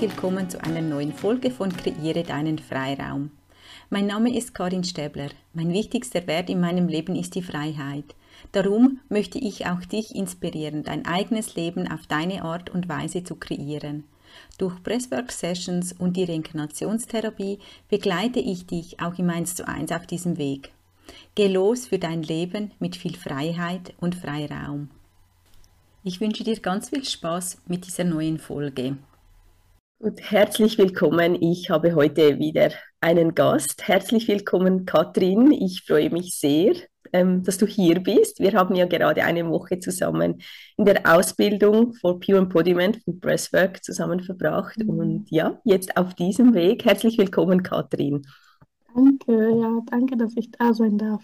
willkommen zu einer neuen Folge von Kreiere deinen Freiraum. Mein Name ist Karin Stäbler. Mein wichtigster Wert in meinem Leben ist die Freiheit. Darum möchte ich auch dich inspirieren, dein eigenes Leben auf deine Art und Weise zu kreieren. Durch Presswork Sessions und die Reinkarnationstherapie begleite ich dich auch im 1 zu 1 auf diesem Weg. Geh los für dein Leben mit viel Freiheit und Freiraum. Ich wünsche dir ganz viel Spaß mit dieser neuen Folge. Gut, herzlich willkommen. Ich habe heute wieder einen Gast. Herzlich willkommen, Katrin. Ich freue mich sehr, ähm, dass du hier bist. Wir haben ja gerade eine Woche zusammen in der Ausbildung for Pure Embodiment von Presswork zusammen verbracht. Mhm. Und ja, jetzt auf diesem Weg. Herzlich willkommen, Katrin. Danke, ja, danke, dass ich da sein darf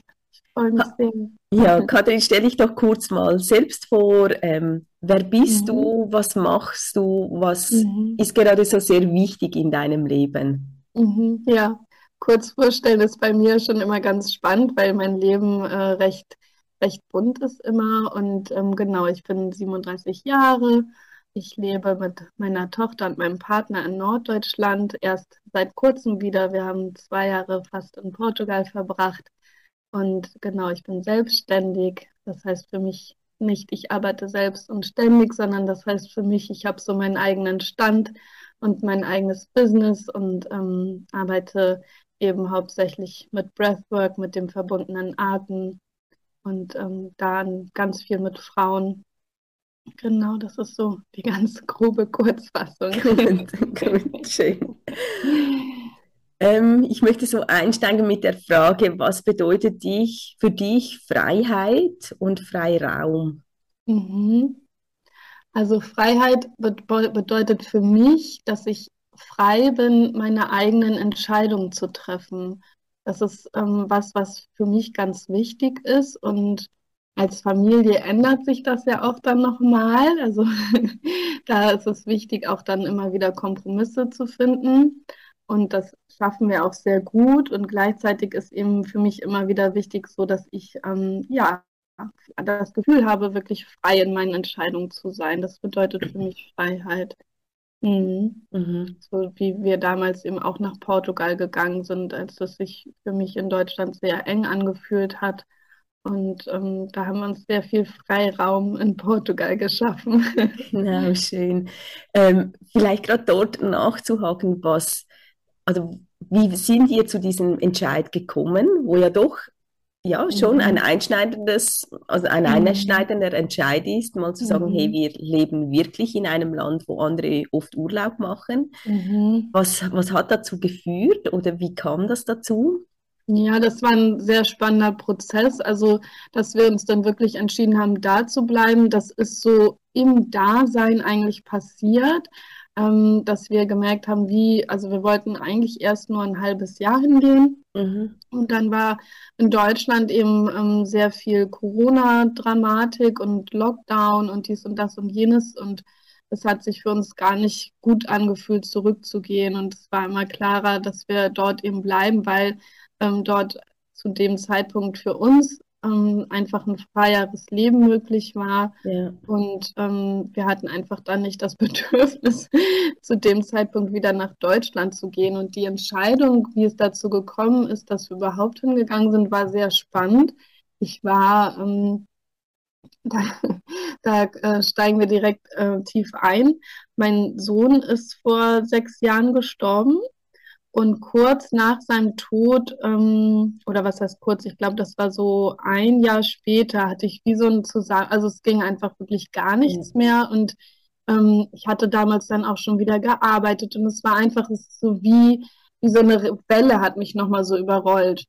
sehr. Ja, Kathrin, stell dich doch kurz mal selbst vor. Ähm, wer bist mhm. du? Was machst du? Was mhm. ist gerade so sehr wichtig in deinem Leben? Mhm. Ja, kurz vorstellen ist bei mir schon immer ganz spannend, weil mein Leben äh, recht, recht bunt ist immer. Und ähm, genau, ich bin 37 Jahre. Ich lebe mit meiner Tochter und meinem Partner in Norddeutschland. Erst seit kurzem wieder. Wir haben zwei Jahre fast in Portugal verbracht. Und genau, ich bin selbstständig. Das heißt für mich nicht, ich arbeite selbst und ständig, sondern das heißt für mich, ich habe so meinen eigenen Stand und mein eigenes Business und ähm, arbeite eben hauptsächlich mit Breathwork, mit dem verbundenen Arten und ähm, dann ganz viel mit Frauen. Genau, das ist so die ganz grobe Kurzfassung. Ähm, ich möchte so einsteigen mit der Frage, was bedeutet dich, für dich Freiheit und Freiraum? Mhm. Also Freiheit bedeutet für mich, dass ich frei bin, meine eigenen Entscheidungen zu treffen. Das ist ähm, was, was für mich ganz wichtig ist. Und als Familie ändert sich das ja auch dann nochmal. Also da ist es wichtig, auch dann immer wieder Kompromisse zu finden. Und das schaffen wir auch sehr gut. Und gleichzeitig ist eben für mich immer wieder wichtig, so dass ich ähm, ja das Gefühl habe, wirklich frei in meinen Entscheidungen zu sein. Das bedeutet für mich Freiheit. Mhm. Mhm. So wie wir damals eben auch nach Portugal gegangen sind, als das sich für mich in Deutschland sehr eng angefühlt hat. Und ähm, da haben wir uns sehr viel Freiraum in Portugal geschaffen. Ja, schön. Ähm, vielleicht gerade dort nachzuhaken, was also wie sind wir zu diesem Entscheid gekommen, wo ja doch ja schon ein mhm. einschneidendes, also ein mhm. einschneidender Entscheid ist, mal zu sagen, mhm. hey, wir leben wirklich in einem Land, wo andere oft Urlaub machen. Mhm. Was, was hat dazu geführt oder wie kam das dazu? Ja, das war ein sehr spannender Prozess. Also, dass wir uns dann wirklich entschieden haben, da zu bleiben, das ist so im Dasein eigentlich passiert ähm, dass wir gemerkt haben, wie, also wir wollten eigentlich erst nur ein halbes Jahr hingehen. Mhm. Und dann war in Deutschland eben ähm, sehr viel Corona-Dramatik und Lockdown und dies und das und jenes. Und es hat sich für uns gar nicht gut angefühlt, zurückzugehen. Und es war immer klarer, dass wir dort eben bleiben, weil ähm, dort zu dem Zeitpunkt für uns ähm, einfach ein freieres Leben möglich war. Ja. Und ähm, wir hatten einfach dann nicht das Bedürfnis, zu dem Zeitpunkt wieder nach Deutschland zu gehen. Und die Entscheidung, wie es dazu gekommen ist, dass wir überhaupt hingegangen sind, war sehr spannend. Ich war, ähm, da, da äh, steigen wir direkt äh, tief ein. Mein Sohn ist vor sechs Jahren gestorben und kurz nach seinem Tod, ähm, oder was heißt kurz, ich glaube, das war so ein Jahr später, hatte ich wie so ein Zusammen, also es ging einfach wirklich gar nichts mhm. mehr. Und ähm, ich hatte damals dann auch schon wieder gearbeitet und es war einfach es so wie, wie so eine Welle hat mich nochmal so überrollt.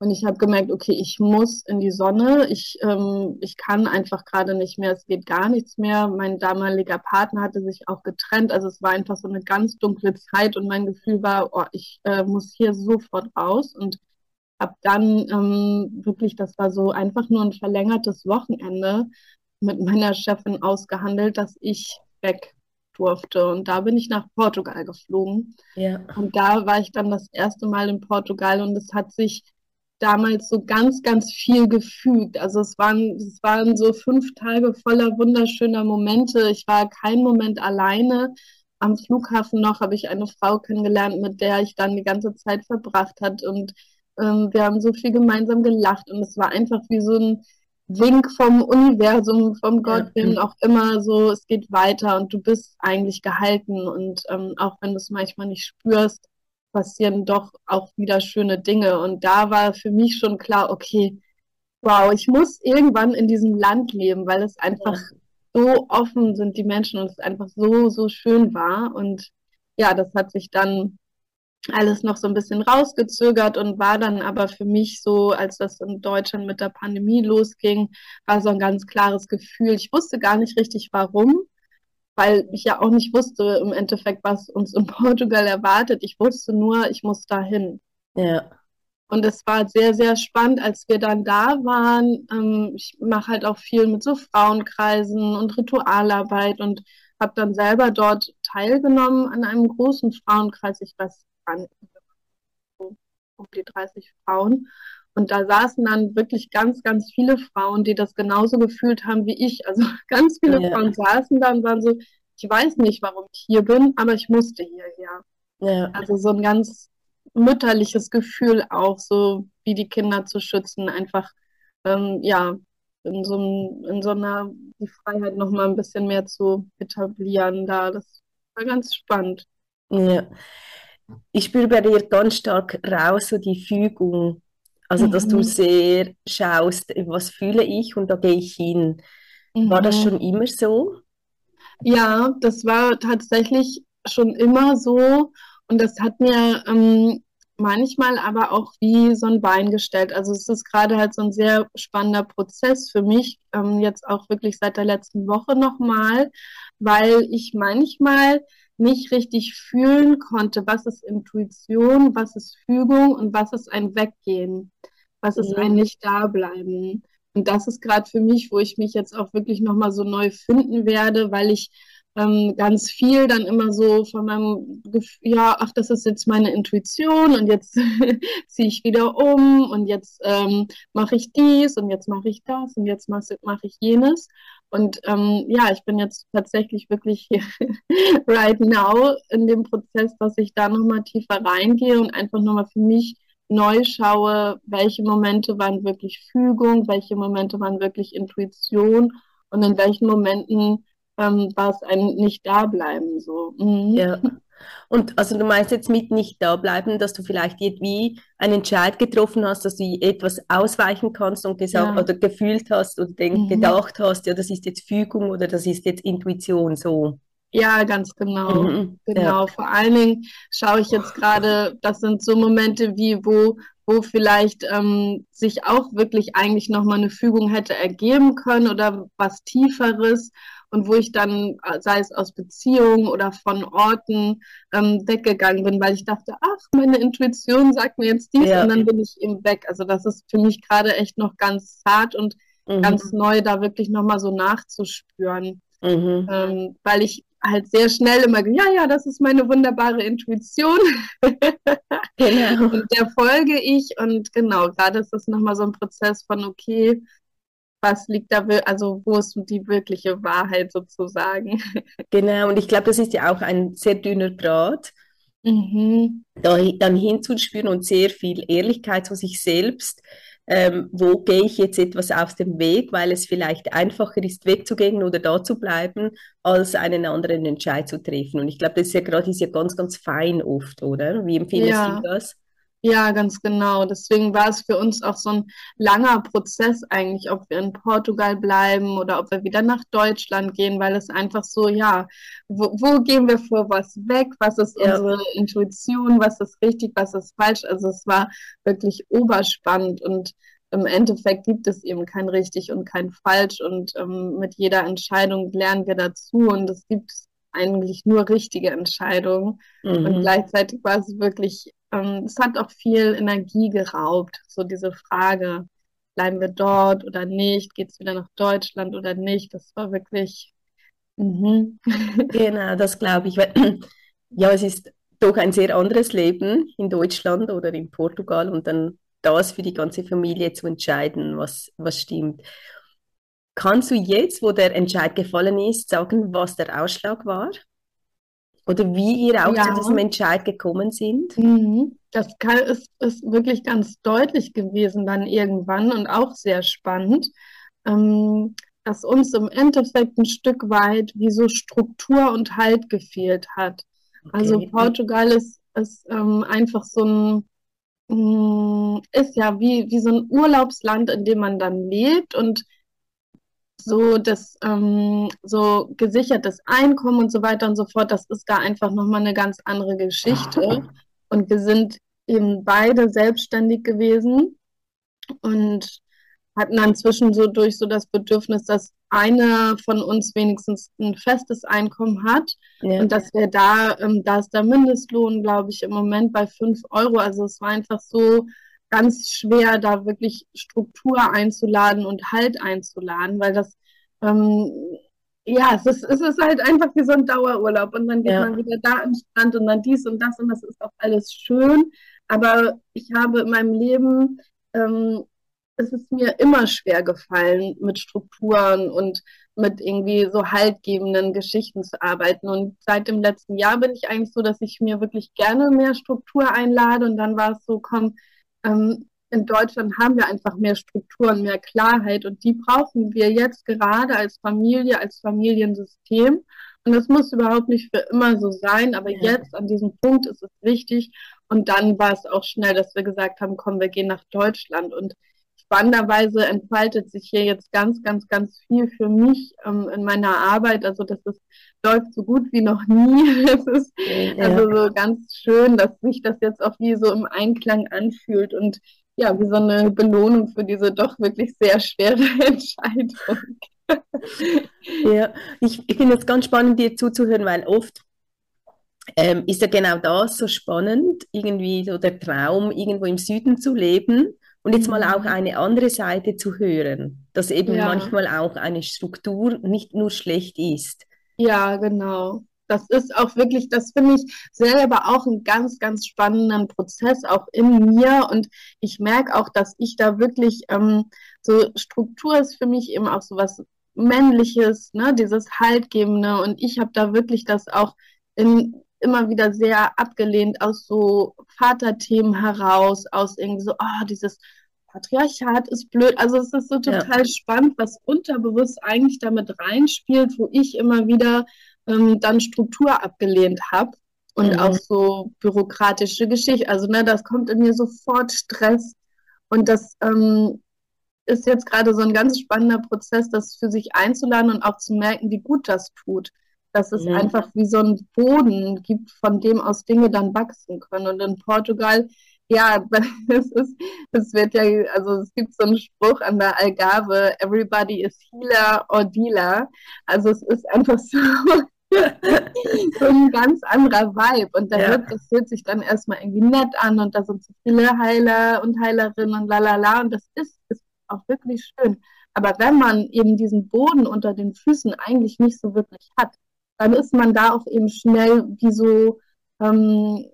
Und ich habe gemerkt, okay, ich muss in die Sonne. Ich, ähm, ich kann einfach gerade nicht mehr. Es geht gar nichts mehr. Mein damaliger Partner hatte sich auch getrennt. Also es war einfach so eine ganz dunkle Zeit und mein Gefühl war, oh, ich äh, muss hier sofort raus. Und habe dann ähm, wirklich, das war so einfach nur ein verlängertes Wochenende mit meiner Chefin ausgehandelt, dass ich weg durfte. Und da bin ich nach Portugal geflogen. Ja. Und da war ich dann das erste Mal in Portugal und es hat sich damals so ganz, ganz viel gefügt. Also es waren, es waren so fünf Tage voller wunderschöner Momente. Ich war kein Moment alleine. am Flughafen noch habe ich eine Frau kennengelernt, mit der ich dann die ganze Zeit verbracht hat und ähm, wir haben so viel gemeinsam gelacht und es war einfach wie so ein Wink vom Universum, vom Gott, ja. auch immer so, es geht weiter und du bist eigentlich gehalten und ähm, auch wenn du es manchmal nicht spürst, passieren doch auch wieder schöne Dinge und da war für mich schon klar, okay, wow, ich muss irgendwann in diesem Land leben, weil es einfach ja. so offen sind die Menschen und es einfach so, so schön war und ja, das hat sich dann alles noch so ein bisschen rausgezögert und war dann aber für mich so, als das in Deutschland mit der Pandemie losging, war so ein ganz klares Gefühl. Ich wusste gar nicht richtig warum, weil ich ja auch nicht wusste im Endeffekt, was uns in Portugal erwartet. Ich wusste nur, ich muss dahin. Ja. Und es war sehr, sehr spannend, als wir dann da waren. Ähm, ich mache halt auch viel mit so Frauenkreisen und Ritualarbeit und habe dann selber dort teilgenommen an einem großen Frauenkreis. Ich weiß waren um die 30 Frauen. Und da saßen dann wirklich ganz, ganz viele Frauen, die das genauso gefühlt haben wie ich. Also ganz viele ja. Frauen saßen da und waren so, ich weiß nicht, warum ich hier bin, aber ich musste hierher. Ja. Also so ein ganz mütterliches Gefühl auch, so wie die Kinder zu schützen, einfach ähm, ja, in so, in so einer, die Freiheit nochmal ein bisschen mehr zu etablieren da. Das war ganz spannend. Ja ich spüre bei dir ganz stark raus, so die Fügung. Also, dass du mhm. sehr schaust, was fühle ich und da gehe ich hin. Mhm. War das mhm. schon immer so? Ja, das war tatsächlich schon immer so. Und das hat mir ähm, manchmal aber auch wie so ein Bein gestellt. Also es ist gerade halt so ein sehr spannender Prozess für mich, ähm, jetzt auch wirklich seit der letzten Woche nochmal, weil ich manchmal nicht richtig fühlen konnte, was ist Intuition, was ist Fügung und was ist ein Weggehen, was ist ein Nicht-Dableiben. Und das ist gerade für mich, wo ich mich jetzt auch wirklich nochmal so neu finden werde, weil ich ähm, ganz viel dann immer so von meinem Gefühl, ja, ach, das ist jetzt meine Intuition und jetzt ziehe ich wieder um und jetzt ähm, mache ich dies und jetzt mache ich das und jetzt mache mach ich jenes. Und ähm, ja, ich bin jetzt tatsächlich wirklich hier right now in dem Prozess, dass ich da nochmal tiefer reingehe und einfach nochmal für mich neu schaue, welche Momente waren wirklich Fügung, welche Momente waren wirklich Intuition und in welchen Momenten ähm, war es ein Nicht-Dableiben so. Mhm. Ja. Und also du meinst jetzt mit nicht da bleiben, dass du vielleicht irgendwie einen Entscheid getroffen hast, dass du etwas ausweichen kannst und gesagt ja. oder gefühlt hast oder mhm. gedacht hast, ja, das ist jetzt Fügung oder das ist jetzt Intuition so. Ja, ganz genau. Mhm. Genau. Ja. Vor allen Dingen schaue ich jetzt gerade, das sind so Momente wie, wo, wo vielleicht ähm, sich auch wirklich eigentlich nochmal eine Fügung hätte ergeben können oder was Tieferes und wo ich dann, äh, sei es aus Beziehungen oder von Orten, ähm, weggegangen bin, weil ich dachte, ach, meine Intuition sagt mir jetzt dies ja. und dann bin ich eben weg. Also das ist für mich gerade echt noch ganz zart und mhm. ganz neu, da wirklich nochmal so nachzuspüren. Mhm. Ähm, weil ich halt sehr schnell immer, ja, ja, das ist meine wunderbare Intuition. genau. Und der folge ich und genau, gerade ist das nochmal so ein Prozess von, okay, was liegt da, also wo ist die wirkliche Wahrheit sozusagen. Genau, und ich glaube, das ist ja auch ein sehr dünner Draht, mhm. da, dann hinzuspüren und sehr viel Ehrlichkeit zu sich selbst. Ähm, wo gehe ich jetzt etwas aus dem Weg, weil es vielleicht einfacher ist, wegzugehen oder da zu bleiben, als einen anderen Entscheid zu treffen. Und ich glaube, das ist ja gerade ist ja ganz, ganz fein oft, oder? Wie empfindest ja. du das? Ja, ganz genau. Deswegen war es für uns auch so ein langer Prozess eigentlich, ob wir in Portugal bleiben oder ob wir wieder nach Deutschland gehen, weil es einfach so, ja, wo, wo gehen wir vor was weg? Was ist ja. unsere Intuition? Was ist richtig? Was ist falsch? Also es war wirklich oberspannend und im Endeffekt gibt es eben kein richtig und kein falsch und ähm, mit jeder Entscheidung lernen wir dazu und es gibt eigentlich nur richtige Entscheidungen mhm. und gleichzeitig war es wirklich ähm, es hat auch viel Energie geraubt, so diese Frage, bleiben wir dort oder nicht, geht es wieder nach Deutschland oder nicht, das war wirklich. Mhm. Genau, das glaube ich. Ja, es ist doch ein sehr anderes Leben in Deutschland oder in Portugal und dann das für die ganze Familie zu entscheiden, was, was stimmt. Kannst du jetzt, wo der Entscheid gefallen ist, sagen, was der Ausschlag war? oder wie ihr auch ja. zu diesem Entscheid gekommen sind? Mhm. Das kann, ist, ist wirklich ganz deutlich gewesen dann irgendwann und auch sehr spannend, ähm, dass uns im Endeffekt ein Stück weit wie so Struktur und Halt gefehlt hat. Also okay. Also Portugal ist, ist ähm, einfach so ein, mm, ist ja wie, wie so ein Urlaubsland, in dem man dann lebt und so das ähm, so gesichertes Einkommen und so weiter und so fort, das ist da einfach nochmal eine ganz andere Geschichte. Und wir sind eben beide selbstständig gewesen und hatten dann zwischendurch so das Bedürfnis, dass einer von uns wenigstens ein festes Einkommen hat ja. und dass wir da, ähm, da ist der Mindestlohn, glaube ich, im Moment bei 5 Euro. Also es war einfach so ganz schwer, da wirklich Struktur einzuladen und Halt einzuladen, weil das, ähm, ja, es ist, es ist halt einfach wie so ein Dauerurlaub und dann geht ja. man wieder da am Strand und dann dies und das und das ist auch alles schön. Aber ich habe in meinem Leben, ähm, es ist mir immer schwer gefallen, mit Strukturen und mit irgendwie so haltgebenden Geschichten zu arbeiten. Und seit dem letzten Jahr bin ich eigentlich so, dass ich mir wirklich gerne mehr Struktur einlade. Und dann war es so, komm, ähm, in Deutschland haben wir einfach mehr Strukturen, mehr Klarheit und die brauchen wir jetzt gerade als Familie, als Familiensystem. Und das muss überhaupt nicht für immer so sein, aber ja. jetzt an diesem Punkt ist es wichtig. Und dann war es auch schnell, dass wir gesagt haben, komm, wir gehen nach Deutschland. Und spannenderweise entfaltet sich hier jetzt ganz, ganz, ganz viel für mich ähm, in meiner Arbeit. Also das ist, läuft so gut wie noch nie. Es ist ja. also so ganz schön, dass sich das jetzt auch wie so im Einklang anfühlt und ja, wie so eine Belohnung für diese doch wirklich sehr schwere Entscheidung. ja, ich, ich finde es ganz spannend, dir zuzuhören, weil oft ähm, ist ja genau das so spannend, irgendwie so der Traum, irgendwo im Süden zu leben und jetzt mal auch mhm. eine andere Seite zu hören, dass eben ja. manchmal auch eine Struktur nicht nur schlecht ist. Ja, genau. Das ist auch wirklich, das finde ich selber auch einen ganz, ganz spannenden Prozess auch in mir. Und ich merke auch, dass ich da wirklich, ähm, so Struktur ist für mich eben auch so was Männliches, ne, dieses Haltgebende. Und ich habe da wirklich das auch in, immer wieder sehr abgelehnt aus so Vaterthemen heraus, aus irgendwie so, oh, dieses Patriarchat ist blöd. Also es ist so total ja. spannend, was unterbewusst eigentlich damit reinspielt, wo ich immer wieder ähm, dann Struktur abgelehnt habe und mhm. auch so bürokratische Geschichte. Also ne, das kommt in mir sofort Stress und das ähm, ist jetzt gerade so ein ganz spannender Prozess, das für sich einzuladen und auch zu merken, wie gut das tut. Dass es mhm. einfach wie so einen Boden gibt, von dem aus Dinge dann wachsen können. Und in Portugal ja, es ist, es wird ja, also es gibt so einen Spruch an der Algarve, everybody is healer or dealer. Also es ist einfach so, so ein ganz anderer Vibe. Und da ja. wird, das hört sich dann erstmal irgendwie nett an und da sind so viele Heiler und Heilerinnen und lalala. Und das ist, ist auch wirklich schön. Aber wenn man eben diesen Boden unter den Füßen eigentlich nicht so wirklich hat, dann ist man da auch eben schnell wie so ähm,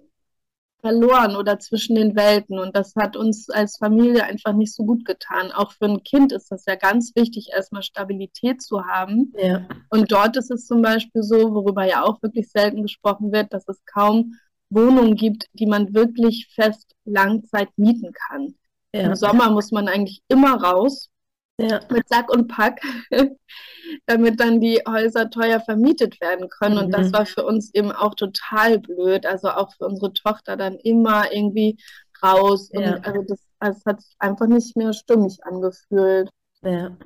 verloren oder zwischen den Welten. Und das hat uns als Familie einfach nicht so gut getan. Auch für ein Kind ist das ja ganz wichtig, erstmal Stabilität zu haben. Ja. Und dort ist es zum Beispiel so, worüber ja auch wirklich selten gesprochen wird, dass es kaum Wohnungen gibt, die man wirklich fest Langzeit mieten kann. Ja. Im Sommer muss man eigentlich immer raus ja. mit Sack und Pack, damit dann die Häuser teuer vermietet werden können. Mhm. Und das mhm. war für uns eben auch total blöd. Also auch für unsere Tochter dann immer irgendwie raus. Und ja. also das, das hat sich einfach nicht mehr stimmig angefühlt. Ja.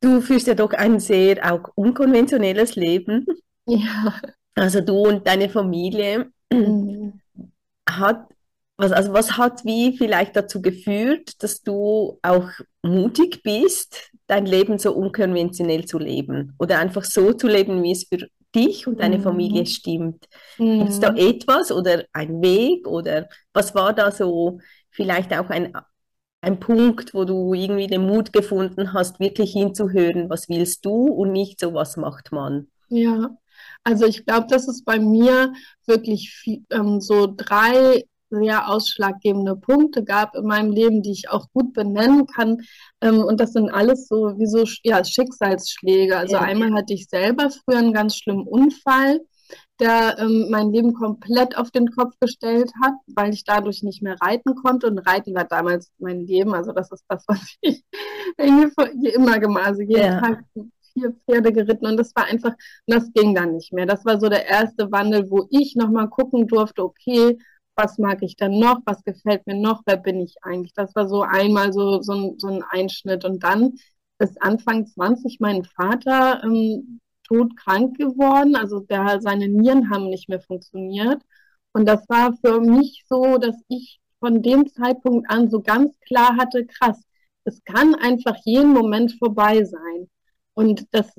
Du führst ja doch ein sehr auch unkonventionelles Leben. Ja. Also du und deine Familie. Mhm. Hat was, also was hat wie vielleicht dazu geführt, dass du auch mutig bist, dein Leben so unkonventionell zu leben oder einfach so zu leben, wie es für dich und deine mhm. Familie stimmt? Mhm. Gibt es da etwas oder ein Weg oder was war da so vielleicht auch ein, ein Punkt, wo du irgendwie den Mut gefunden hast, wirklich hinzuhören, was willst du und nicht so, was macht man? Ja, also ich glaube, dass es bei mir wirklich viel, ähm, so drei sehr ausschlaggebende Punkte gab in meinem Leben, die ich auch gut benennen kann. Ähm, und das sind alles so wie so ja, Schicksalsschläge. Also ja. einmal hatte ich selber früher einen ganz schlimmen Unfall, der ähm, mein Leben komplett auf den Kopf gestellt hat, weil ich dadurch nicht mehr reiten konnte. Und Reiten war damals mein Leben. Also das ist das, was ich immer gemacht habe. Also jeden ja. Tag vier Pferde geritten und das war einfach, das ging dann nicht mehr. Das war so der erste Wandel, wo ich nochmal gucken durfte, okay, was mag ich denn noch, was gefällt mir noch, wer bin ich eigentlich? Das war so einmal so, so, ein, so ein Einschnitt und dann ist Anfang 20 mein Vater ähm, todkrank geworden, also der, seine Nieren haben nicht mehr funktioniert und das war für mich so, dass ich von dem Zeitpunkt an so ganz klar hatte, krass, es kann einfach jeden Moment vorbei sein. Und das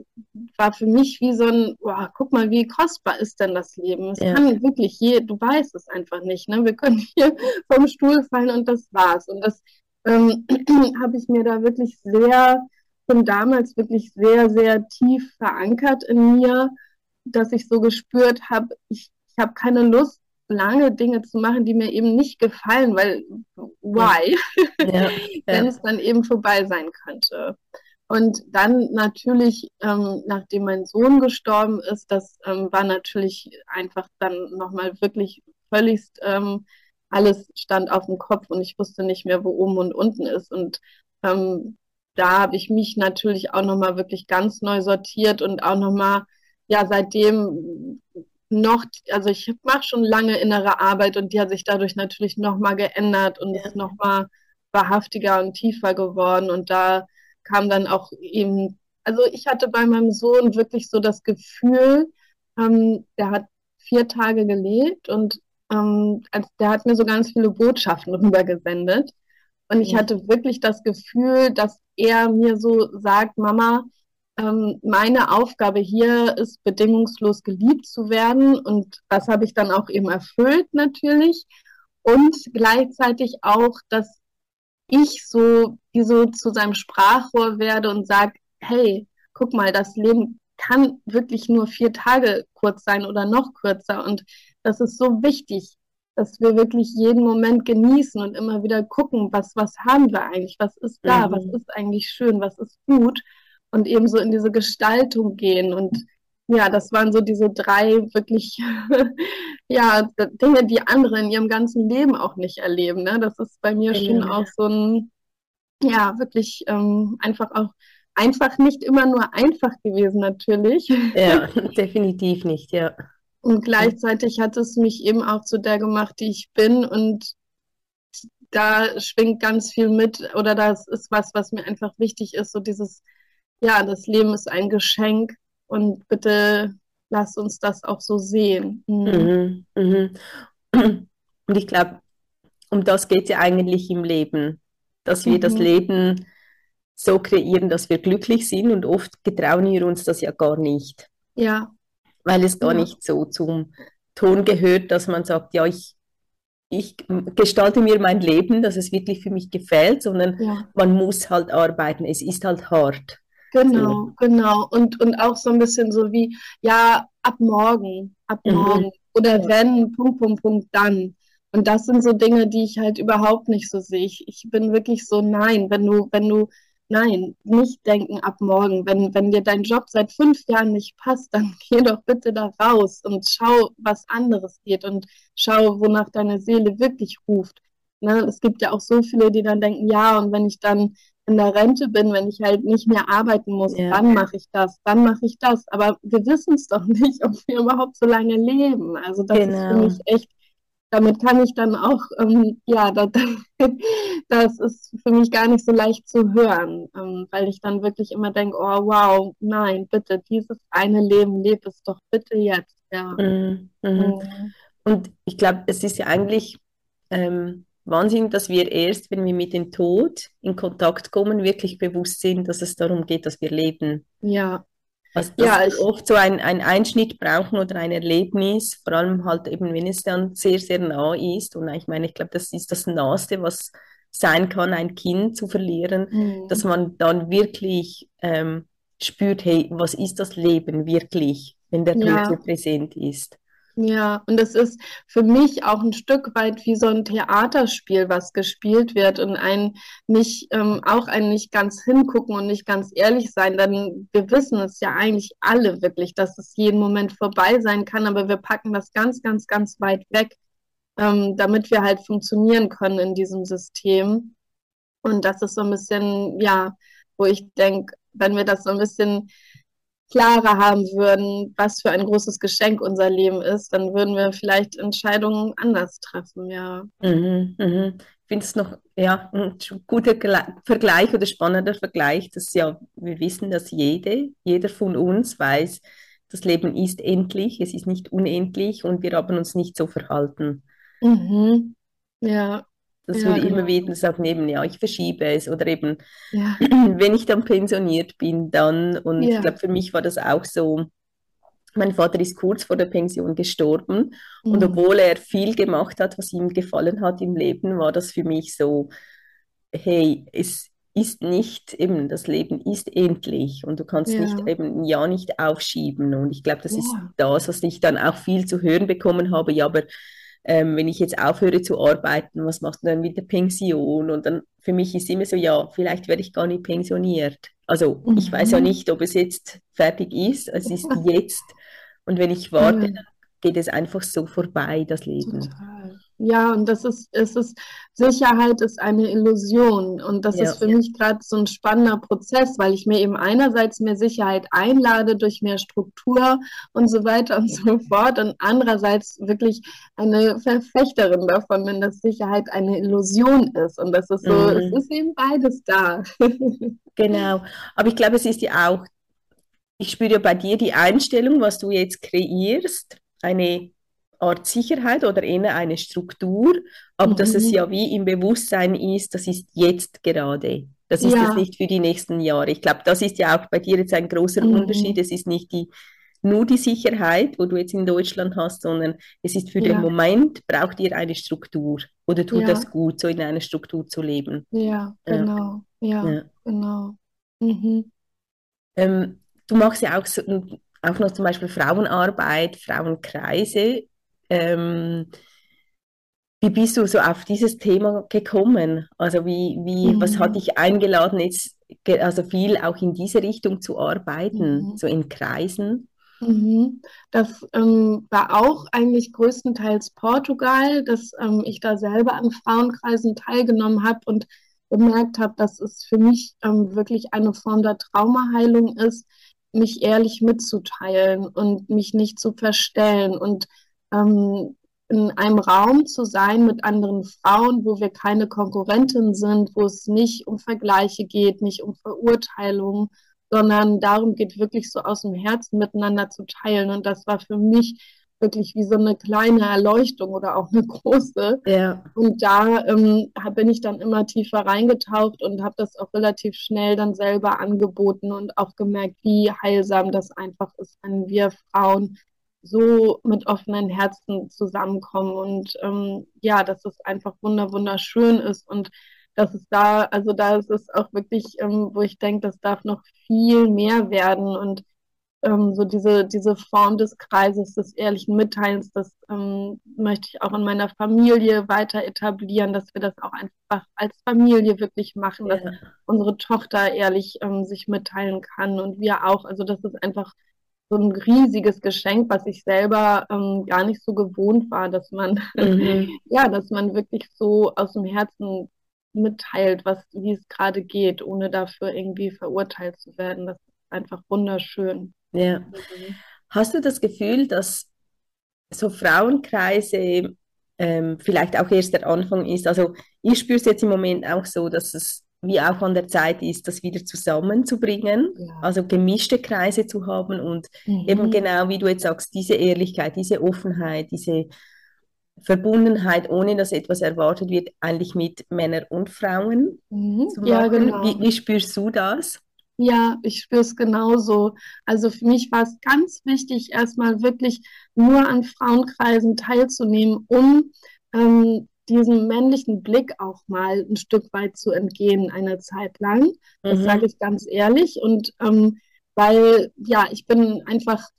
war für mich wie so ein, boah, guck mal, wie kostbar ist denn das Leben? Es ja. kann wirklich je, du weißt es einfach nicht. Ne? Wir können hier vom Stuhl fallen und das war's. Und das ähm, habe ich mir da wirklich sehr, von damals wirklich sehr, sehr tief verankert in mir, dass ich so gespürt habe, ich, ich habe keine Lust, lange Dinge zu machen, die mir eben nicht gefallen, weil why? Ja. Ja. Wenn es dann eben vorbei sein könnte. Und dann natürlich, ähm, nachdem mein Sohn gestorben ist, das ähm, war natürlich einfach dann nochmal wirklich völligst, ähm, alles stand auf dem Kopf und ich wusste nicht mehr, wo oben und unten ist. Und ähm, da habe ich mich natürlich auch nochmal wirklich ganz neu sortiert und auch nochmal, ja, seitdem noch, also ich mache schon lange innere Arbeit und die hat sich dadurch natürlich nochmal geändert und ja. ist nochmal wahrhaftiger und tiefer geworden. Und da kam dann auch eben, also ich hatte bei meinem Sohn wirklich so das Gefühl, ähm, der hat vier Tage gelebt und ähm, der hat mir so ganz viele Botschaften rübergesendet. Und ich hatte wirklich das Gefühl, dass er mir so sagt, Mama, ähm, meine Aufgabe hier ist bedingungslos geliebt zu werden. Und das habe ich dann auch eben erfüllt natürlich. Und gleichzeitig auch, dass ich so wie so zu seinem Sprachrohr werde und sage, hey, guck mal, das Leben kann wirklich nur vier Tage kurz sein oder noch kürzer. Und das ist so wichtig, dass wir wirklich jeden Moment genießen und immer wieder gucken, was, was haben wir eigentlich, was ist da, mhm. was ist eigentlich schön, was ist gut und eben so in diese Gestaltung gehen und ja, das waren so diese drei wirklich, ja, Dinge, die andere in ihrem ganzen Leben auch nicht erleben. Ne? Das ist bei mir ja, schon auch so ein, ja, wirklich ähm, einfach auch, einfach nicht immer nur einfach gewesen, natürlich. Ja, definitiv nicht, ja. Und gleichzeitig hat es mich eben auch zu der gemacht, die ich bin und da schwingt ganz viel mit oder das ist was, was mir einfach wichtig ist, so dieses, ja, das Leben ist ein Geschenk und bitte lass uns das auch so sehen. Mhm. Mhm, mhm. Und ich glaube, um das geht es ja eigentlich im Leben, dass wir das mhm. Leben so kreieren, dass wir glücklich sind und oft getrauen wir uns das ja gar nicht. Ja. Weil es gar ja. nicht so zum Ton gehört, dass man sagt, ja, ich, ich gestalte mir mein Leben, dass es wirklich für mich gefällt, sondern ja. man muss halt arbeiten. Es ist halt hart. Genau, so. genau. Und, und auch so ein bisschen so wie, ja, ab morgen, ab mhm. morgen. Oder wenn, Punkt, Punkt, Punkt, dann. Und das sind so Dinge, die ich halt überhaupt nicht so sehe. Ich, ich bin wirklich so, nein, wenn du, wenn du, nein, nicht denken ab morgen. Wenn, wenn dir dein Job seit fünf Jahren nicht passt, dann geh doch bitte da raus und schau, was anderes geht und schau, wonach deine Seele wirklich ruft. Ne? Es gibt ja auch so viele, die dann denken, ja, und wenn ich dann in der Rente bin, wenn ich halt nicht mehr arbeiten muss, ja. dann mache ich das, dann mache ich das. Aber wir wissen es doch nicht, ob wir überhaupt so lange leben. Also das genau. ist für genau. mich echt, damit kann ich dann auch, ähm, ja, das, das, ist für mich gar nicht so leicht zu hören, ähm, weil ich dann wirklich immer denke, oh wow, nein, bitte, dieses eine Leben, lebe es doch bitte jetzt. Ja. Mhm. Mhm. Mhm. Und ich glaube, es ist ja eigentlich ähm, Wahnsinn, dass wir erst, wenn wir mit dem Tod in Kontakt kommen, wirklich bewusst sind, dass es darum geht, dass wir leben. Ja. Also, dass ja, wir oft so ein, ein Einschnitt brauchen oder ein Erlebnis, vor allem halt eben, wenn es dann sehr, sehr nah ist. Und ich meine, ich glaube, das ist das Naheste, was sein kann, ein Kind zu verlieren, mhm. dass man dann wirklich ähm, spürt, hey, was ist das Leben wirklich, wenn der Tod ja. so präsent ist. Ja, und es ist für mich auch ein Stück weit wie so ein Theaterspiel, was gespielt wird und ein nicht, ähm, auch ein nicht ganz hingucken und nicht ganz ehrlich sein. Denn wir wissen es ja eigentlich alle wirklich, dass es jeden Moment vorbei sein kann, aber wir packen das ganz, ganz, ganz weit weg, ähm, damit wir halt funktionieren können in diesem System. Und das ist so ein bisschen, ja, wo ich denke, wenn wir das so ein bisschen klarer haben würden, was für ein großes Geschenk unser Leben ist, dann würden wir vielleicht Entscheidungen anders treffen, ja. Mhm, mhm. Ich finde es noch ja, ein guter Vergleich oder spannender Vergleich, dass ja, wir wissen, dass jede, jeder von uns weiß, das Leben ist endlich, es ist nicht unendlich und wir haben uns nicht so verhalten. Mhm. Ja, dass ja, immer genau. wieder sagen, eben, ja, ich verschiebe es oder eben, Ja, wenn ich dann pensioniert bin, dann, und ich ja. glaube, für mich war das auch so, mein Vater ist kurz vor der Pension gestorben und Mhm. obwohl er viel gemacht hat, was ihm gefallen hat im Leben, war das für mich so, hey, es ist nicht, eben, das Leben ist endlich und du kannst nicht Ja, eben ein Jahr nicht aufschieben und ich glaube, das ist ja. das, was ich dann auch viel zu hören bekommen habe, ja, aber ähm, wenn ich jetzt aufhöre zu arbeiten, was machst du dann mit der Pension? Und dann für mich ist immer so, ja, vielleicht werde ich gar nicht pensioniert. Also ich weiß ja Mhm. nicht, ob es jetzt fertig ist, es ist jetzt. Und wenn ich warte, dann geht es einfach so vorbei, das Leben. Total. Ja, und das ist, es ist, Sicherheit ist eine Illusion. Und das Ja, ist für mich gerade so ein spannender Prozess, weil ich mir eben einerseits mehr Sicherheit einlade durch mehr Struktur und so weiter und so fort. Und andererseits wirklich eine Verfechterin davon bin, dass Sicherheit eine Illusion ist. Und das ist so, es mhm. ist eben beides da. Genau. Aber ich glaube, es ist ja auch, ich spüre ja bei dir die Einstellung, was du jetzt kreierst, eine Art Sicherheit oder eher eine Struktur, aber dass es Mhm. ja wie im Bewusstsein ist, das ist jetzt gerade. Das ist jetzt Ja. nicht für die nächsten Jahre. Ich glaube, das ist ja auch bei dir jetzt ein großer Unterschied. Mhm. Es ist nicht die, nur die Sicherheit, wo du jetzt in Deutschland hast, sondern es ist für den Ja. Moment, braucht ihr eine Struktur oder tut Ja. das gut, so in einer Struktur zu leben. Ja, genau. Ja, ja. genau. Mhm. Ähm, du machst ja auch, so, auch noch zum Beispiel Frauenarbeit, Frauenkreise. Ähm, wie bist du so auf dieses Thema gekommen? Also wie, wie, was hat Mhm. dich eingeladen, jetzt also viel auch in diese Richtung zu arbeiten, Mhm. so in Kreisen? Mhm. Das ähm, war auch eigentlich größtenteils Portugal, dass ähm, ich da selber an Frauenkreisen teilgenommen habe und gemerkt habe, dass es für mich ähm, wirklich eine Form der Traumaheilung ist, mich ehrlich mitzuteilen und mich nicht zu verstellen und ähm, in einem Raum zu sein mit anderen Frauen, wo wir keine Konkurrentin sind, wo es nicht um Vergleiche geht, nicht um Verurteilung sondern darum geht, wirklich so aus dem Herzen miteinander zu teilen. Und das war für mich wirklich wie so eine kleine Erleuchtung oder auch eine große. Ja, Und da ähm, bin ich dann immer tiefer reingetaucht und habe das auch relativ schnell dann selber angeboten und auch gemerkt, wie heilsam das einfach ist, wenn wir Frauen so mit offenen Herzen zusammenkommen und ähm, ja, dass es einfach wunder wunderschön ist und dass es da, also da ist es auch wirklich, ähm, wo ich denke, das darf noch viel mehr werden und ähm, so diese, diese Form des Kreises, des ehrlichen Mitteilens, das ähm, möchte ich auch in meiner Familie weiter etablieren, dass wir das auch einfach als Familie wirklich machen, dass ja, unsere Tochter ehrlich ähm, sich mitteilen kann und wir auch. Also das ist einfach so ein riesiges Geschenk, was ich selber ähm, gar nicht so gewohnt war, dass man, mhm. ja, dass man wirklich so aus dem Herzen mitteilt, was, wie es gerade geht, ohne dafür irgendwie verurteilt zu werden. Das ist einfach wunderschön. Ja. Mhm. Hast du das Gefühl, dass so Frauenkreise ähm, vielleicht auch erst der Anfang ist? Also ich spüre es jetzt im Moment auch so, dass es wie auch an der Zeit ist, das wieder zusammenzubringen, Ja. also gemischte Kreise zu haben und eben Mhm. genau wie du jetzt sagst, diese Ehrlichkeit, diese Offenheit, diese Verbundenheit, ohne dass etwas erwartet wird, eigentlich mit Männern und Frauen Mhm. zu Ja, machen. genau. Wie, wie spürst du das? Ja, ich spüre es genauso. Also für mich war es ganz wichtig, erstmal wirklich nur an Frauenkreisen teilzunehmen, um ähm, diesem männlichen Blick auch mal ein Stück weit zu entgehen, eine Zeit lang. Das Mhm. sage ich ganz ehrlich. Und ähm, weil, ja, ich bin einfach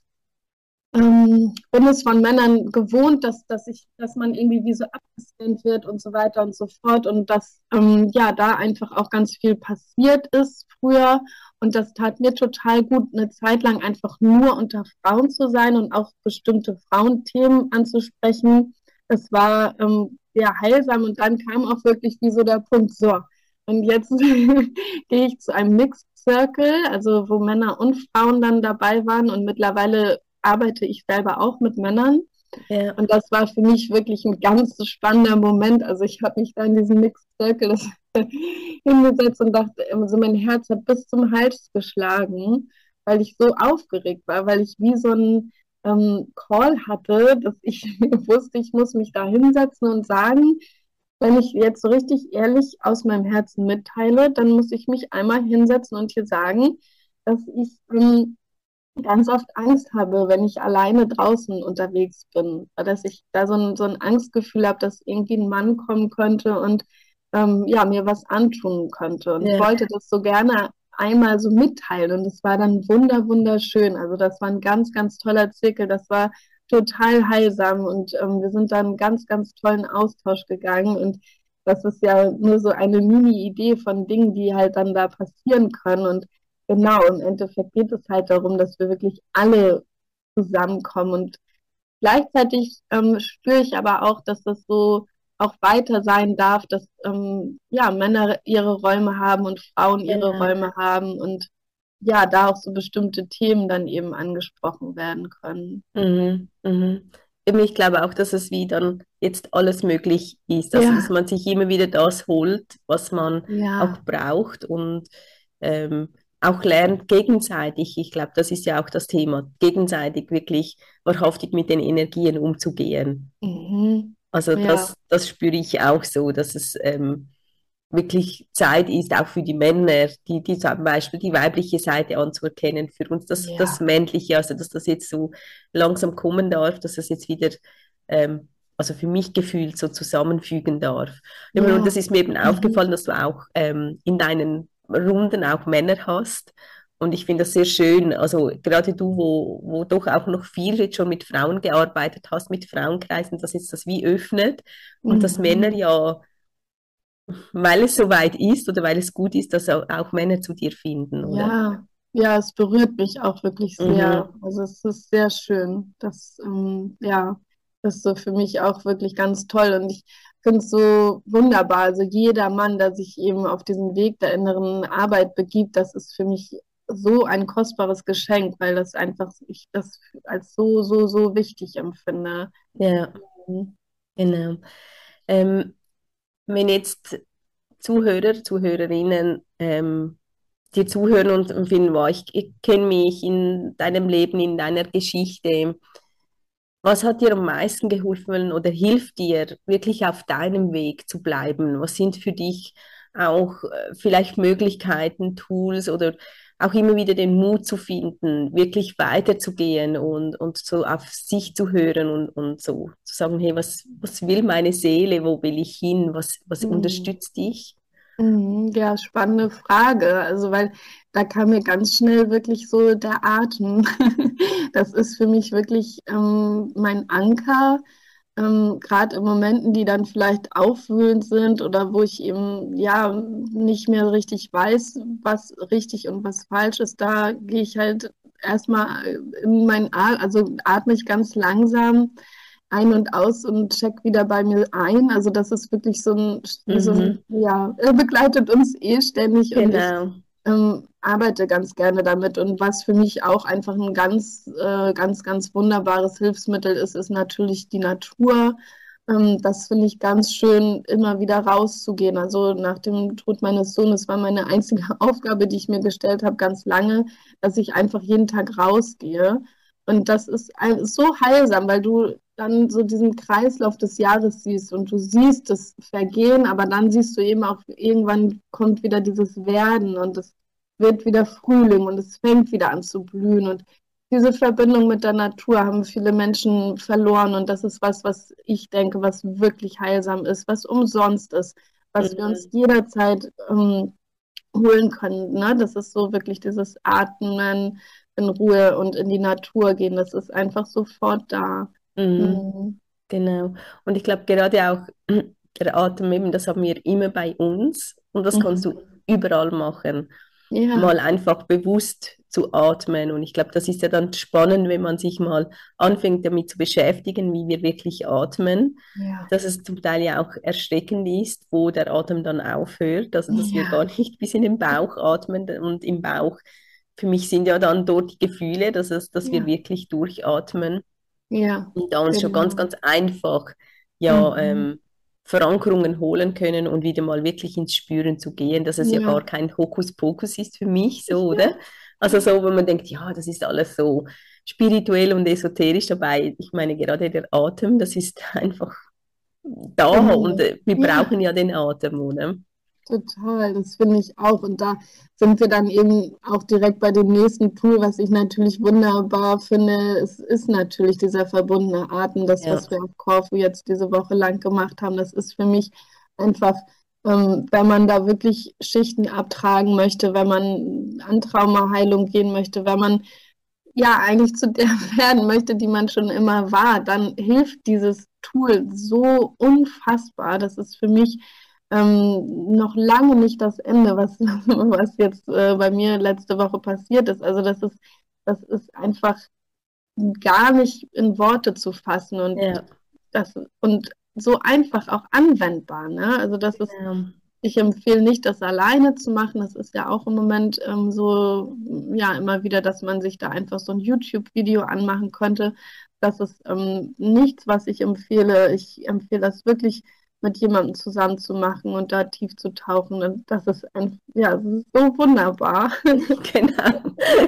ähm, bin es von Männern gewohnt, dass, dass, ich, dass man irgendwie wie so abgescannt wird und so weiter und so fort und dass ähm, ja da einfach auch ganz viel passiert ist früher und das tat mir total gut, eine Zeit lang einfach nur unter Frauen zu sein und auch bestimmte Frauenthemen anzusprechen. Das war ähm, sehr heilsam und dann kam auch wirklich wie so der Punkt, so, und jetzt gehe ich zu einem Mixed Circle, also wo Männer und Frauen dann dabei waren und mittlerweile arbeite ich selber auch mit Männern. Ja. Und das war für mich wirklich ein ganz spannender Moment. Also ich habe mich da in diesem Mixed Circle hingesetzt und dachte, also mein Herz hat bis zum Hals geschlagen, weil ich so aufgeregt war, weil ich wie so ein ähm, Call hatte, dass ich wusste, ich muss mich da hinsetzen und sagen, wenn ich jetzt so richtig ehrlich aus meinem Herzen mitteile, dann muss ich mich einmal hinsetzen und hier sagen, dass ich ähm, ganz oft Angst habe, wenn ich alleine draußen unterwegs bin, dass ich da so ein, so ein Angstgefühl habe, dass irgendwie ein Mann kommen könnte und ähm, ja, mir was antun könnte. Und ja. ich wollte das so gerne einmal so mitteilen. Und es war dann wunder, wunderschön. Also das war ein ganz, ganz toller Zirkel. Das war total heilsam. Und ähm, wir sind dann ganz, ganz tollen Austausch gegangen. Und das ist ja nur so eine Mini-Idee von Dingen, die halt dann da passieren können. Und genau, im Endeffekt geht es halt darum, dass wir wirklich alle zusammenkommen. Und gleichzeitig ähm, spüre ich aber auch, dass das so auch weiter sein darf, dass ähm, ja, Männer ihre Räume haben und Frauen ihre ja. Räume haben und ja, da auch so bestimmte Themen dann eben angesprochen werden können. Mhm, mhm. Ich glaube auch, dass es wie dann jetzt alles möglich ist, also ja. dass man sich immer wieder das holt, was man ja. auch braucht und ähm, auch lernt gegenseitig. Ich glaube, das ist ja auch das Thema, gegenseitig wirklich wahrhaftig mit den Energien umzugehen. Mhm. Also ja. das, das spüre ich auch so, dass es ähm, wirklich Zeit ist, auch für die Männer, die, die zum Beispiel die weibliche Seite anzuerkennen, für uns das, ja. das Männliche, also dass das jetzt so langsam kommen darf, dass das jetzt wieder, ähm, also für mich gefühlt so zusammenfügen darf. Ja. Und das ist mir eben mhm. aufgefallen, dass du auch ähm, in deinen Runden auch Männer hast. Und ich finde das sehr schön, also gerade du, wo, wo doch auch noch viel jetzt schon mit Frauen gearbeitet hast, mit Frauenkreisen, dass jetzt das wie öffnet und mhm. dass Männer ja weil es so weit ist oder weil es gut ist, dass auch Männer zu dir finden, oder? Ja, ja, es berührt mich auch wirklich sehr. Mhm. Also es ist sehr schön. Das, ähm, ja, das ist so für mich auch wirklich ganz toll. Und ich finde es so wunderbar. Also jeder Mann, der sich eben auf diesen Weg der inneren Arbeit begibt, das ist für mich so ein kostbares Geschenk, weil das einfach ich das als so, so, so wichtig empfinde. Ja, genau. Ähm, wenn jetzt Zuhörer, Zuhörerinnen ähm, dir zuhören und, und finden, wow, ich, ich kenne mich in deinem Leben, in deiner Geschichte, was hat dir am meisten geholfen oder hilft dir, wirklich auf deinem Weg zu bleiben? Was sind für dich auch äh, vielleicht Möglichkeiten, Tools oder auch immer wieder den Mut zu finden, wirklich weiterzugehen und, und so auf sich zu hören und, und so zu sagen, hey, was, was will meine Seele, wo will ich hin, was, was mhm. unterstützt dich? Mhm, ja, spannende Frage. Also, weil da kam mir ganz schnell wirklich so der Atem. Das ist für mich wirklich ähm, mein Anker ähm, gerade in Momenten, die dann vielleicht aufwühlend sind oder wo ich eben ja nicht mehr richtig weiß, was richtig und was falsch ist, da gehe ich halt erstmal in mein Atmen, also atme ich ganz langsam ein und aus und check wieder bei mir ein. Also das ist wirklich so ein, mhm. so ein ja, er begleitet uns eh ständig genau. und ich, genau. ähm, arbeite ganz gerne damit. Und was für mich auch einfach ein ganz, äh, ganz, ganz wunderbares Hilfsmittel ist, ist natürlich die Natur. Ähm, das finde ich ganz schön, immer wieder rauszugehen. Also nach dem Tod meines Sohnes war meine einzige Aufgabe, die ich mir gestellt habe, ganz lange, dass ich einfach jeden Tag rausgehe. Und das ist so heilsam, weil du dann so diesen Kreislauf des Jahres siehst und du siehst das Vergehen, aber dann siehst du eben auch, irgendwann kommt wieder dieses Werden und das wird wieder Frühling und es fängt wieder an zu blühen. Und diese Verbindung mit der Natur haben viele Menschen verloren. Und das ist was, was ich denke, was wirklich heilsam ist, was umsonst ist, was mhm. wir uns jederzeit ähm, holen können. Ne? Das ist so wirklich dieses Atmen, in Ruhe und in die Natur gehen. Das ist einfach sofort da. Mhm. Mhm. Genau. Und ich glaube gerade auch der Atem eben, das haben wir immer bei uns und das kannst Mhm. du überall machen. Ja, Mal einfach bewusst zu atmen. Und ich glaube, das ist ja dann spannend, wenn man sich mal anfängt damit zu beschäftigen, wie wir wirklich atmen, ja, dass es zum Teil ja auch erschreckend ist, wo der Atem dann aufhört. Also, dass wir ja, gar nicht bis in den Bauch atmen und im Bauch. Für mich sind ja dann dort die Gefühle, dass es, dass wir wirklich durchatmen. ja, Und da uns schon ganz, genau. ganz einfach ja, Mhm. ähm, Verankerungen holen können und wieder mal wirklich ins Spüren zu gehen, dass es ja gar Ja, kein Hokuspokus ist für mich, so, oder? Also so, wenn man denkt, ja, das ist alles so spirituell und esoterisch dabei. Ich meine, gerade der Atem, das ist einfach da und genau. äh, wir Ja. brauchen ja den Atem, oder? Total, das finde ich auch. Und da sind wir dann eben auch direkt bei dem nächsten Tool, was ich natürlich wunderbar finde. Es ist natürlich dieser verbundene Atem, das, Ja, was wir auf Korfu jetzt diese Woche lang gemacht haben. Das ist für mich einfach, ähm, wenn man da wirklich Schichten abtragen möchte, wenn man an Traumaheilung gehen möchte, wenn man ja eigentlich zu der werden möchte, die man schon immer war, dann hilft dieses Tool so unfassbar. Das ist für mich ähm, noch lange nicht das Ende, was, was jetzt äh, bei mir letzte Woche passiert ist. Also das ist, das ist einfach gar nicht in Worte zu fassen und ja, das und so einfach auch anwendbar, ne? Also das ist genau. ich empfehle nicht, das alleine zu machen. Das ist ja auch im Moment ähm, so, ja, immer wieder, dass man sich da einfach so ein YouTube-Video anmachen könnte. Das ist ähm, nichts, was ich empfehle. Ich empfehle das wirklich mit jemandem zusammen zu machen und da tief zu tauchen. Und das ist ein, ja, das ist so wunderbar. Genau.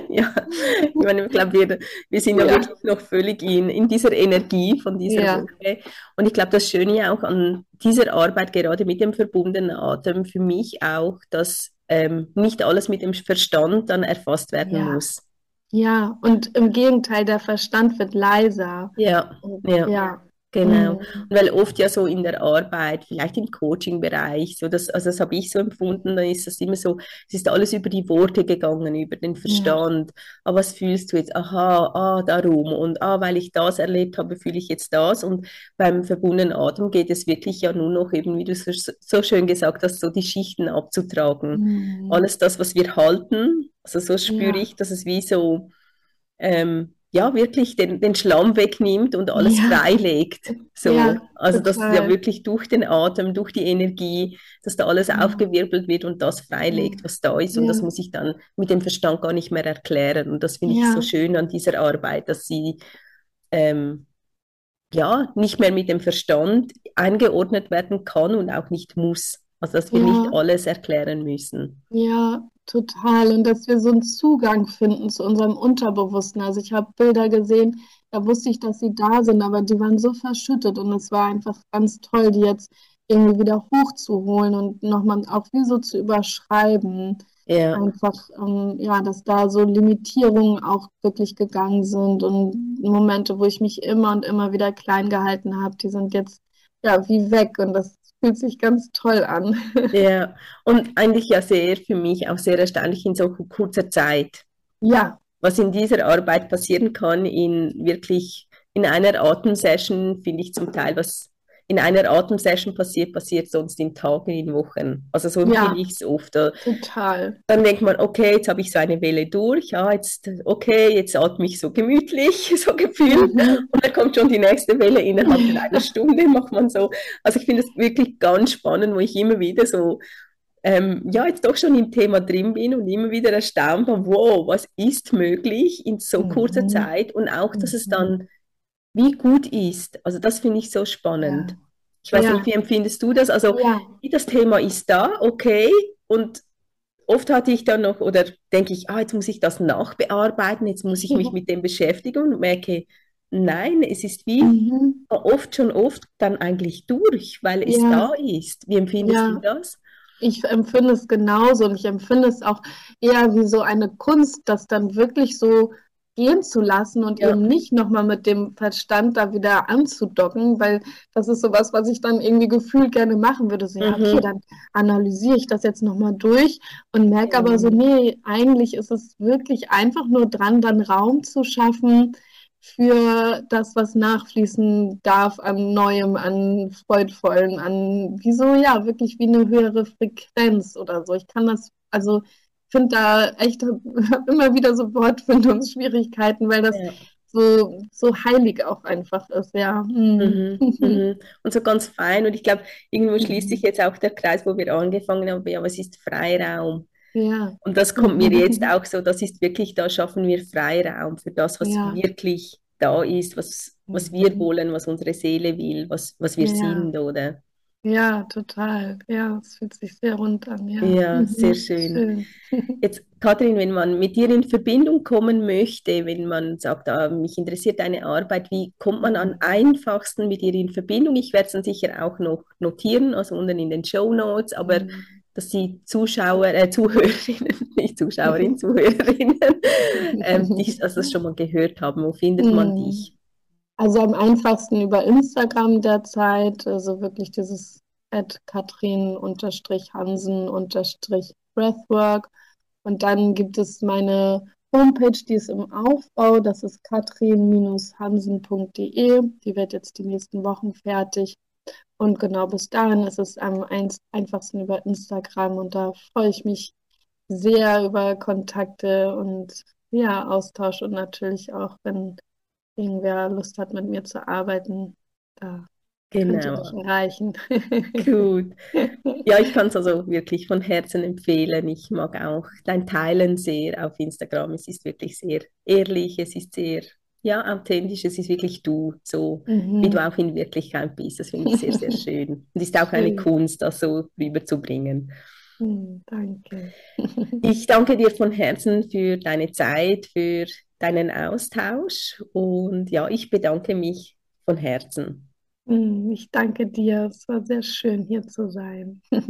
Ja, ich meine, ich glaube, wir, wir sind ja wirklich noch völlig in, in dieser Energie von dieser ja, Woche. Und ich glaube, das Schöne ja auch an dieser Arbeit, gerade mit dem verbundenen Atem, für mich auch, dass ähm, nicht alles mit dem Verstand dann erfasst werden ja, muss. ja. Und im Gegenteil, der Verstand wird leiser. Ja, Und ja. ja, Genau. mm, Und weil oft ja so in der Arbeit, vielleicht im Coaching-Bereich, so das, also das habe ich so empfunden, dann ist das immer so, es ist alles über die Worte gegangen, über den ja, Verstand. Ah, was fühlst du jetzt? Aha, ah, darum. Und ah, weil ich das erlebt habe, fühle ich jetzt das. Und beim verbundenen Atem geht es wirklich ja nur noch eben, wie du so, so schön gesagt hast, so die Schichten abzutragen. mm, Alles das, was wir halten, also so spüre ja, ich, dass es wie so ähm, ja, wirklich den, den Schlamm wegnimmt und alles ja, freilegt. So. ja, Also, dass ja wirklich durch den Atem, durch die Energie, dass da alles Ja, aufgewirbelt wird und das freilegt, was da ist. Und das muss ich dann mit dem Verstand gar nicht mehr erklären. Und das finde ich so schön an dieser Arbeit, dass sie ähm, ja nicht mehr mit dem Verstand eingeordnet werden kann und auch nicht muss. Also, dass wir nicht alles erklären müssen. ja, total. Und dass wir so einen Zugang finden zu unserem Unterbewussten. Also ich habe Bilder gesehen, da wusste ich, dass sie da sind, aber die waren so verschüttet und es war einfach ganz toll, die jetzt irgendwie wieder hochzuholen und nochmal auch wie so zu überschreiben. Ja, Einfach, ähm, ja, dass da so Limitierungen auch wirklich gegangen sind und Momente, wo ich mich immer und immer wieder klein gehalten habe, die sind jetzt ja wie weg und das fühlt sich ganz toll an. ja. Und eigentlich ja sehr für mich auch sehr erstaunlich in so kurzer Zeit. Ja, was in dieser Arbeit passieren kann, in wirklich in einer Atemsession, finde ich zum Teil, was in einer Atemsession passiert, passiert sonst in Tagen, in Wochen. Also so ja, ich es oft. Total. Dann denkt man, okay, jetzt habe ich so eine Welle durch, ja, jetzt, okay, jetzt atme ich so gemütlich, so gefühlt. Mhm. Und dann kommt schon die nächste Welle innerhalb von einer Stunde, macht man so. Also ich finde es wirklich ganz spannend, wo ich immer wieder so ähm, ja, jetzt doch schon im Thema drin bin und immer wieder erstaunt war, wow, was ist möglich in so kurzer mhm. Zeit und auch, dass es Mhm. dann wie gut ist. Also das finde ich so spannend. Ja, Ich weiß nicht, ja, wie empfindest du das? Also ja, das Thema ist da, okay, und oft hatte ich dann noch, oder denke ich, ah, jetzt muss ich das nachbearbeiten, jetzt muss ich mich mit dem beschäftigen und merke, nein, es ist wie mhm. oft schon oft dann eigentlich durch, weil es da ist. Wie empfindest du das? Ich empfinde es genauso und ich empfinde es auch eher wie so eine Kunst, das dann wirklich so gehen zu lassen und ja. eben nicht nochmal mit dem Verstand da wieder anzudocken, weil das ist sowas, was ich dann irgendwie gefühlt gerne machen würde. So, ja, okay, mhm. dann analysiere ich das jetzt nochmal durch und merke mhm. aber so, nee, eigentlich ist es wirklich einfach nur dran, dann Raum zu schaffen für das, was nachfließen darf an Neuem, an Freudvollen, an wie so, ja, wirklich wie eine höhere Frequenz oder so. Ich kann das, also finde da echt immer wieder so Wortfindungsschwierigkeiten, weil das ja. so, so heilig auch einfach ist, ja. Mhm, mhm. Und so ganz fein. Und ich glaube, irgendwo schließt sich jetzt auch der Kreis, wo wir angefangen haben, ja, was ist Freiraum? Ja. Und das kommt mir jetzt auch so, das ist wirklich, da schaffen wir Freiraum für das, was ja. wirklich da ist, was, was wir mhm. wollen, was unsere Seele will, was, was wir sind, oder? Ja, total. Ja, es fühlt sich sehr rund an. Ja, ja mhm. sehr schön. schön. Jetzt, Kathrin, wenn man mit dir in Verbindung kommen möchte, wenn man sagt, ah, mich interessiert deine Arbeit, wie kommt man am einfachsten mit dir in Verbindung? Ich werde es dann sicher auch noch notieren, also unten in den Show Notes, aber mhm. dass die Zuschauer, äh, Zuhörerinnen, nicht Zuschauerinnen, Zuhörerinnen, ähm, die also das schon mal gehört haben, wo findet man mhm. dich? Also am einfachsten über Instagram derzeit, also wirklich dieses at Katrin-Hansen-Breathwork. Und dann gibt es meine Homepage, die ist im Aufbau, das ist katrin-hansen.de. Die wird jetzt die nächsten Wochen fertig. Und genau bis dahin ist es am einfachsten über Instagram und da freue ich mich sehr über Kontakte und ja, Austausch und natürlich auch, wenn irgendwer Lust hat, mit mir zu arbeiten, da genau. erreichen. Gut. Ja, ich kann es also wirklich von Herzen empfehlen. Ich mag auch dein Teilen sehr auf Instagram. Es ist wirklich sehr ehrlich, es ist sehr ja, authentisch, es ist wirklich du, so mhm. wie du auch in Wirklichkeit bist. Das finde ich sehr, sehr schön. Und ist auch eine Kunst, das so rüberzubringen. Mhm, danke. Ich danke dir von Herzen für deine Zeit, für deinen Austausch und ja, ich bedanke mich von Herzen. Hm, ich danke dir. Es war sehr schön, hier zu sein.